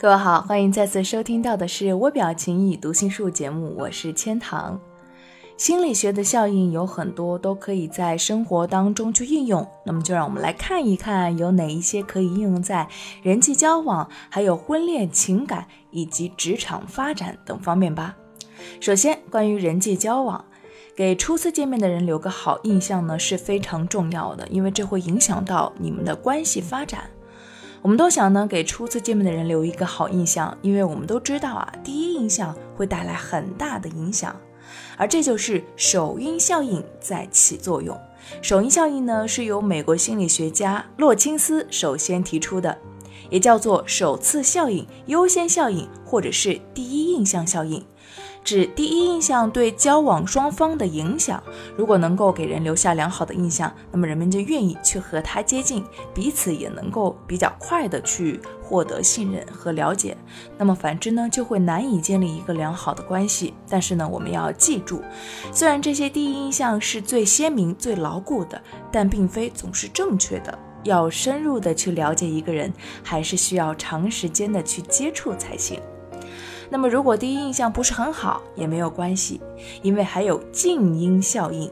各位好，欢迎再次收听到的是微表情与读心术节目，我是千堂。心理学的效应有很多，都可以在生活当中去应用。那么就让我们来看一看，有哪一些可以应用在人际交往、还有婚恋、情感以及职场发展等方面吧。首先，关于人际交往，给初次见面的人留个好印象呢是非常重要的，因为这会影响到你们的关系发展。我们都想呢，给初次见面的人留一个好印象，因为我们都知道啊，第一印象会带来很大的影响，而这就是首因效应在起作用。首因效应呢，是由美国心理学家洛钦斯首先提出的，也叫做首次效应、优先效应，或者是第一印象效应。指第一印象对交往双方的影响，如果能够给人留下良好的印象，那么人们就愿意去和他接近，彼此也能够比较快的去获得信任和了解。那么反之呢，就会难以建立一个良好的关系。但是呢，我们要记住，虽然这些第一印象是最鲜明、最牢固的，但并非总是正确的。要深入的去了解一个人，还是需要长时间的去接触才行。那么，如果第一印象不是很好，也没有关系，因为还有静音效应。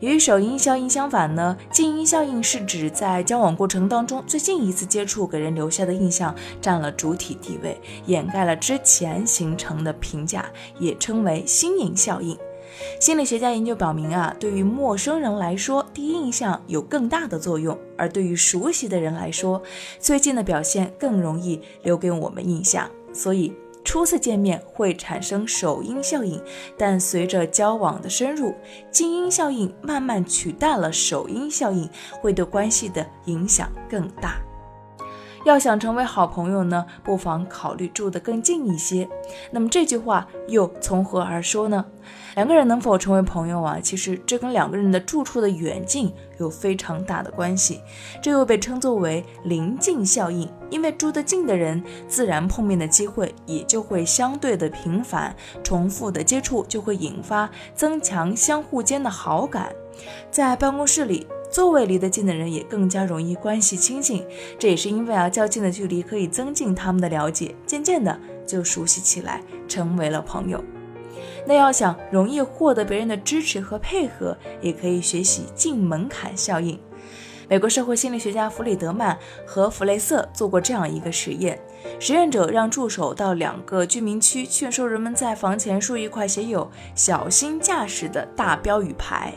与首因效应相反呢，静音效应是指在交往过程当中，最近一次接触给人留下的印象占了主体地位，掩盖了之前形成的评价，也称为新颖效应。心理学家研究表明啊，对于陌生人来说，第一印象有更大的作用；而对于熟悉的人来说，最近的表现更容易留给我们印象。所以。初次见面会产生首因效应，但随着交往的深入，静音效应慢慢取代了首因效应，会对关系的影响更大。要想成为好朋友呢，不妨考虑住得更近一些。那么这句话又从何而说呢？两个人能否成为朋友啊？其实这跟两个人的住处的远近有非常大的关系。这又被称作为邻近效应，因为住得近的人，自然碰面的机会也就会相对的频繁，重复的接触就会引发增强相互间的好感。在办公室里。座位离得近的人也更加容易关系亲近，这也是因为啊，较近的距离可以增进他们的了解，渐渐的就熟悉起来，成为了朋友。那要想容易获得别人的支持和配合，也可以学习近门槛效应。美国社会心理学家弗里德曼和弗雷瑟做过这样一个实验，实验者让助手到两个居民区，劝说人们在房前竖一块写有“小心驾驶”的大标语牌。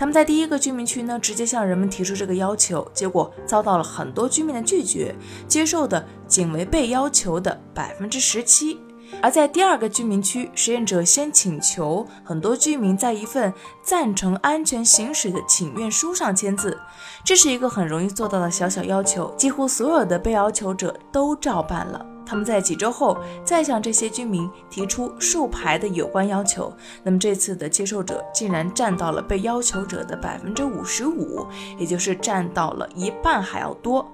他们在第一个居民区呢，直接向人们提出这个要求，结果遭到了很多居民的拒绝，接受的仅为被要求的百分之十七。而在第二个居民区，实验者先请求很多居民在一份赞成安全行驶的请愿书上签字，这是一个很容易做到的小小要求，几乎所有的被要求者都照办了。他们在几周后再向这些居民提出竖牌的有关要求，那么这次的接受者竟然占到了被要求者的百分之五十五，也就是占到了一半还要多。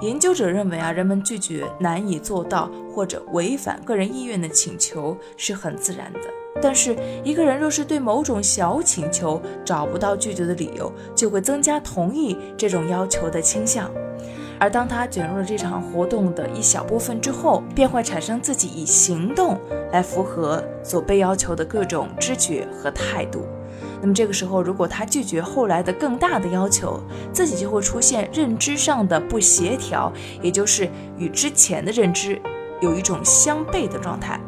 研究者认为啊，人们拒绝难以做到或者违反个人意愿的请求是很自然的，但是一个人若是对某种小请求找不到拒绝的理由，就会增加同意这种要求的倾向。而当他卷入了这场活动的一小部分之后，便会产生自己以行动来符合所被要求的各种知觉和态度。那么这个时候，如果他拒绝后来的更大的要求，自己就会出现认知上的不协调，也就是与之前的认知有一种相悖的状态。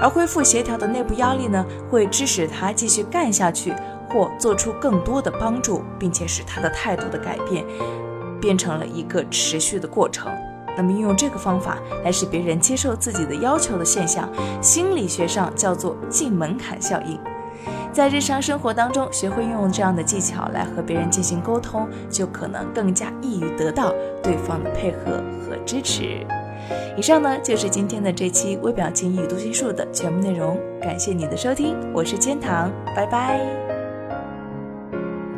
而恢复协调的内部压力呢，会致使他继续干下去，或做出更多的帮助，并且使他的态度的改变。变成了一个持续的过程。那么，运用这个方法来使别人接受自己的要求的现象，心理学上叫做进门槛效应。在日常生活当中学会运用这样的技巧来和别人进行沟通，就可能更加易于得到对方的配合和支持。以上呢就是今天的这期微表情与读心术的全部内容，感谢你的收听，我是千堂，拜拜。